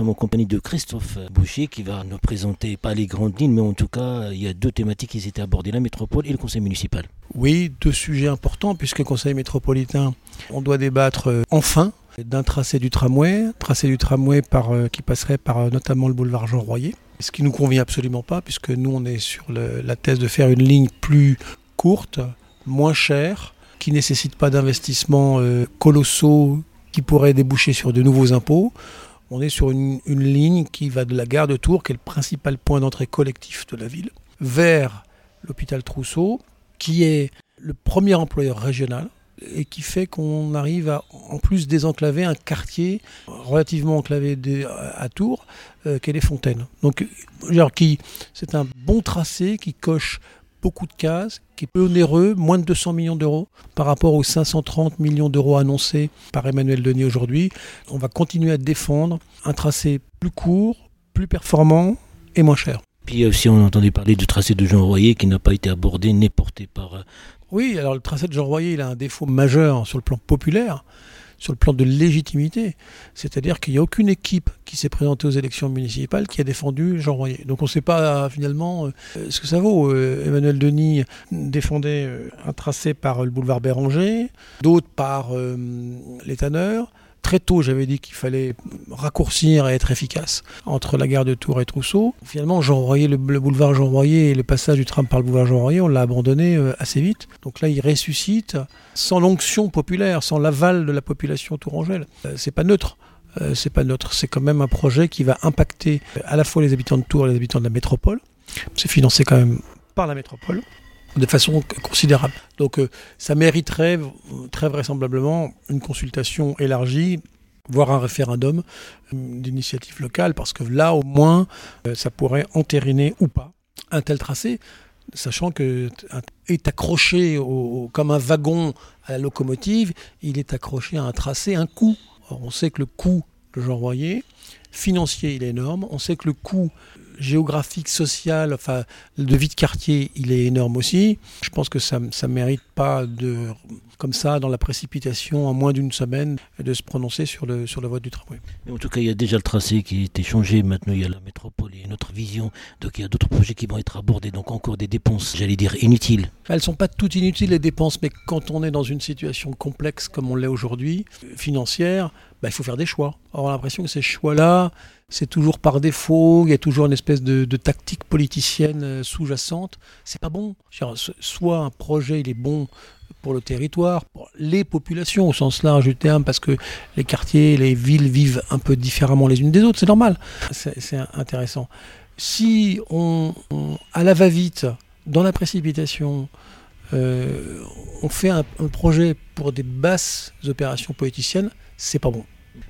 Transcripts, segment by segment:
sommes en compagnie de Christophe Boucher qui va nous présenter pas les grandes lignes, mais en tout cas, il y a deux thématiques qui étaient abordées, la métropole et le conseil municipal. Oui, deux sujets importants, puisque le conseil métropolitain, on doit débattre euh, enfin d'un tracé du tramway, tracé du tramway euh, qui passerait par euh, notamment le boulevard Jean Royer, ce qui nous convient absolument pas, puisque nous, on est sur la thèse de faire une ligne plus courte, moins chère, qui nécessite pas d'investissements colossaux qui pourraient déboucher sur de nouveaux impôts. On est sur une, ligne qui va de la gare de Tours, qui est le principal point d'entrée collectif de la ville, vers l'hôpital Trousseau, qui est le premier employeur régional et qui fait qu'on arrive à en plus désenclaver un quartier relativement enclavé à Tours, euh, qu'est les Fontaines. Donc, c'est un bon tracé qui coche beaucoup de cases, qui est peu onéreux, moins de 200 millions d'euros par rapport aux 530 millions d'euros annoncés par Emmanuel Denis aujourd'hui. On va continuer à défendre un tracé plus court, plus performant et moins cher. Puis aussi, on a entendu parler du tracé de Jean Royer qui n'a pas été abordé ni porté par. Euh, oui, alors le tracé de Jean Royer, il a un défaut majeur sur le plan populaire sur le plan de légitimité. C'est-à-dire qu'il n'y a aucune équipe qui s'est présentée aux élections municipales qui a défendu Jean Royer. Donc on ne ssait pas finalement euh, ce que ça vaut. Euh, Emmanuel Denis défendait euh, un tracé par le boulevard Béranger, d'autres par les tanneurs. Très tôt, j'avais dit qu'il fallait raccourcir et être efficace entre la gare de Tours et Trousseau. Finalement, Jean Royer, le, boulevard Jean Royer et le passage du tram par le boulevard Jean Royer, on l'a abandonné euh, assez vite. Donc là, il ressuscite sans l'onction populaire, sans l'aval de la population tourangelle. Euh, c'est pas neutre. Euh, c'est pas neutre. C'est quand même un projet qui va impacter à la fois les habitants de Tours et les habitants de la métropole. C'est financé quand même par la métropole de façon considérable. Donc euh, ça mériterait très vraisemblablement une consultation élargie voire un référendum euh, d'initiative locale, parce que là, au moins, euh, ça pourrait entériner ou pas un tel tracé, sachant que est accroché comme un wagon à la locomotive, il est accroché à un tracé, un coût. on sait que le coût de Jean Royer, financier, il est énorme. On sait que le coût géographique, social, enfin, de vie de quartier, il est énorme aussi. Je pense que ça ne mérite pas de, comme ça, dans la précipitation, en moins d'une semaine, de se prononcer sur, le, sur la voie du tramway. En tout cas, il y a déjà le tracé qui a été changé. Maintenant, il y a la métropole et notre vision. Donc, il y a d'autres projets qui vont être abordés. Donc, encore des dépenses, j'allais dire, inutiles. Elles ne sont pas toutes inutiles, les dépenses, mais quand on est dans une situation complexe comme on l'est aujourd'hui, financière, bah, il faut faire des choix. on a l'impression que ces choix-là, c'est toujours par défaut, il y a toujours une espèce de, tactique politicienne euh, sous-jacente. C'est pas bon. Soit un projet il est bon pour le territoire, pour les populations au sens large du terme, parce que les quartiers, les villes vivent un peu différemment les unes des autres, c'est normal. C'est intéressant. Si on, à la va-vite, dans la précipitation, euh, on fait un, un projet pour des basses opérations politiciennes, c'est pas bon.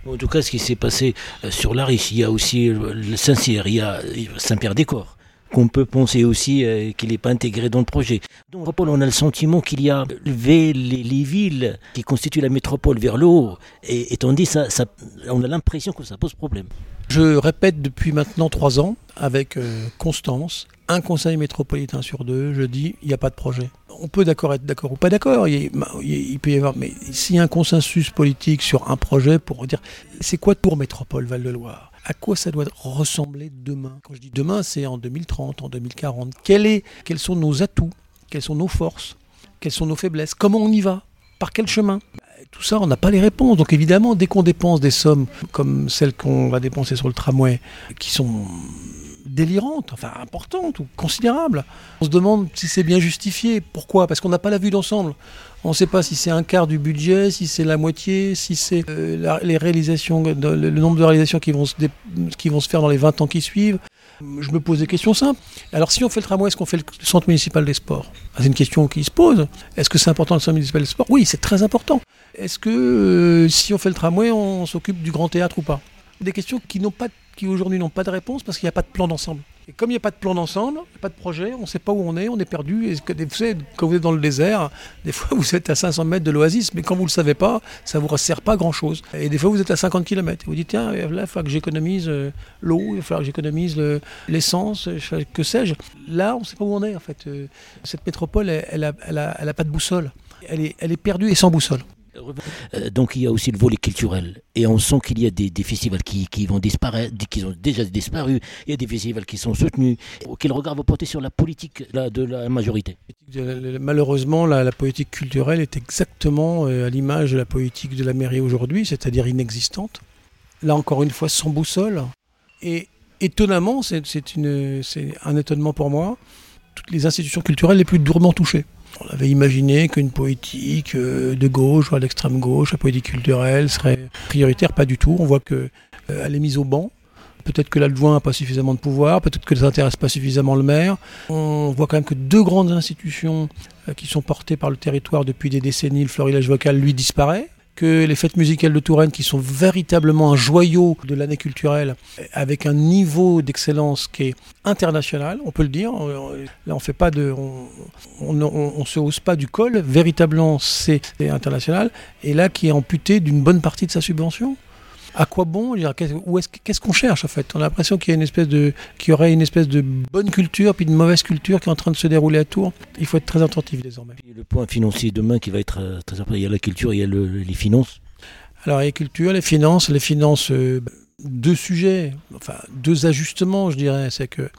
En tout cas, ce qui s'est passé euh, sur l'Ariche, il y a aussi le Saint-Cyr, il y a Saint-Pierre-des-Corps qu'on peut penser aussi euh, qu'il n'est pas intégré dans le projet. Donc, on a le sentiment qu'il y a levé les, villes qui constituent la métropole vers le haut, et, et dit ça, ça, on a l'impression que ça pose problème. Je répète depuis maintenant trois ans, avec euh, constance, un conseil métropolitain sur deux, je dis, il n'y a pas de projet on peut d'accord être d'accord ou pas d'accord. Il, peut y avoir, mais s'il y a un consensus politique sur un projet pour dire, c'est quoi pour Métropole Val-de-Loire? À quoi ça doit ressembler demain? Quand je dis demain, c'est en 2030, en 2040. est, quels sont nos atouts? Quelles sont nos forces? Quelles sont nos faiblesses? Comment on y va? Par quel chemin? Tout ça, on n'a pas les réponses. Donc évidemment, dès qu'on dépense des sommes comme celles qu'on va dépenser sur le tramway, qui sont délirante, enfin importante ou considérable. On se demande si c'est bien justifié. Pourquoi? Parce qu'on n'a pas la vue d'ensemble. On ne sait pas si c'est un quart du budget, si c'est la moitié, si c'est euh, les réalisations, le, nombre de réalisations qui vont, se faire dans les 20 ans qui suivent. Je me pose des questions simples. Alors si on fait le tramway, est-ce qu'on fait le centre municipal des sports? Ah, C'est une question qui se pose. Est-ce que c'est important le centre municipal des sports? Oui, c'est très important. Est-ce que euh, si on fait le tramway, on s'occupe du grand théâtre ou pas? Des questions qui qui aujourd'hui n'ont pas de réponse parce qu'il n'y a pas de plan d'ensemble. Comme il n'y a pas de plan d'ensemble, pas de projet, on ne sait pas où on est, on est perdu. Vous savez, quand vous êtes dans le désert, des fois vous êtes à 500 mètres de l'oasis, mais quand vous ne le savez pas, ça ne vous sert pas grand-chose. Et des fois vous êtes à 50 km. Et vous dites, tiens, là, il va falloir que j'économise euh, l'eau, il va falloir que j'économise l'essence, que sais-je. Là, on ne sait pas où on est, en fait. Euh, cette métropole, elle n'a a, pas de boussole. Elle est perdue et sans boussole. Euh, donc il y a aussi le volet culturel. Et on sent qu'il y a des, festivals qui, vont disparaître, qui ont déjà disparu. Il y a des festivals qui sont soutenus. Quel regard vous portez sur la politique de la majorité? Malheureusement, la, politique culturelle est exactement euh, à l'image de la politique de la mairie aujourd'hui, c'est-à-dire inexistante. Là encore une fois, sans boussole. Et étonnamment, c'est un étonnement pour moi, toutes les institutions culturelles les plus durement touchées. On avait imaginé qu'une politique euh, de gauche ou à l'extrême gauche, la politique culturelle serait prioritaire, pas du tout. On voit qu'elle euh, est mise au banc. Peut-être que l'adjoint n'a pas suffisamment de pouvoir, peut-être que ça n'intéresse pas suffisamment le maire. On voit quand même que deux grandes institutions euh, qui sont portées par le territoire depuis des décennies, le florilège vocal, lui disparaît que les fêtes musicales de Touraine, qui sont véritablement un joyau de l'année culturelle, avec un niveau d'excellence qui est international, on peut le dire. Là, on fait pas de, on, on, se hausse pas du col. Véritablement, c'est international. Et là, qui est amputé d'une bonne partie de sa subvention à quoi bon Qu'est-ce qu'on cherche en fait? On a l'impression qu'il y a une espèce de, qu'il y aurait une espèce de bonne culture puis de mauvaise culture qui est en train de se dérouler à Tours. Il faut être très attentif désormais. le point financier demain qui va être euh, très important. Il y a la culture, il y a les finances. Alors les cultures, les finances, les finances, euh, deux sujets, enfin deux ajustements, je dirais. C'est que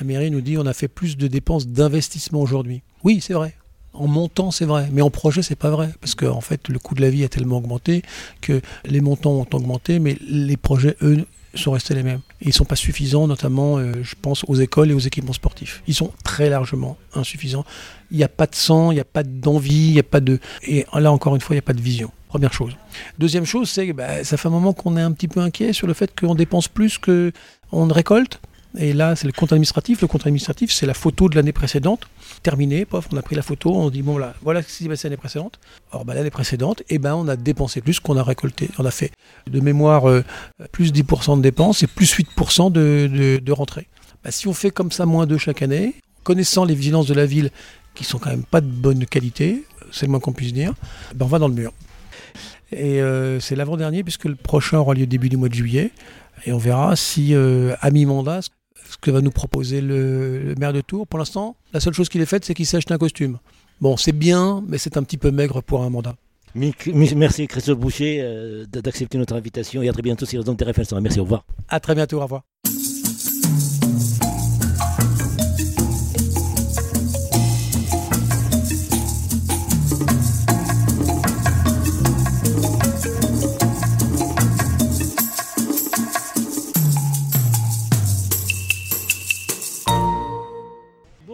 la mairie nous dit on a fait plus de dépenses d'investissement aujourd'hui. Oui, c'est vrai en montant, c'est vrai, mais en projet, c'est pas vrai, parce qu'en en fait, le coût de la vie a tellement augmenté que les montants ont augmenté, mais les projets, eux, sont restés les mêmes. ils ne sont pas suffisants, notamment, euh, je pense, aux écoles et aux équipements sportifs. Ils sont très largement insuffisants. Il n'y a pas de sang, il n'y a pas d'envie, il n'y a pas de... Et là, encore une fois, il n'y a pas de vision. Première chose. Deuxième chose, c'est que bah, ça fait un moment qu'on est un petit peu inquiet sur le fait qu'on dépense plus qu'on ne récolte. Et là, c'est le compte administratif. Le compte administratif, c'est la photo de l'année précédente. Terminé, pof, on a pris la photo, on dit, bon, là, voilà ce qui s'est passé l'année précédente. Or, bah, l'année précédente, eh ben, on a dépensé plus qu'on a récolté. On a fait, de mémoire, euh, plus 10% de dépenses et plus 8% de, de, rentrée. Bah, si on fait comme ça, moins 2 chaque année, connaissant les vigilances de la ville, qui sont quand même pas de bonne qualité, c'est le moins qu'on puisse dire, ben, on va dans le mur. Et euh, c'est l'avant-dernier, puisque le prochain aura lieu début du mois de juillet. Et on verra si, euh, à mi-mandat, ce que va nous proposer le, maire de Tours. Pour l'instant, la seule chose qu'il ait faite, c'est qu'il s'est acheté un costume. Bon, c'est bien, mais c'est un petit peu maigre pour un mandat. Merci Christophe Boucher euh, d'accepter notre invitation et à très bientôt sur les ondes Merci, au revoir. À très bientôt, au revoir.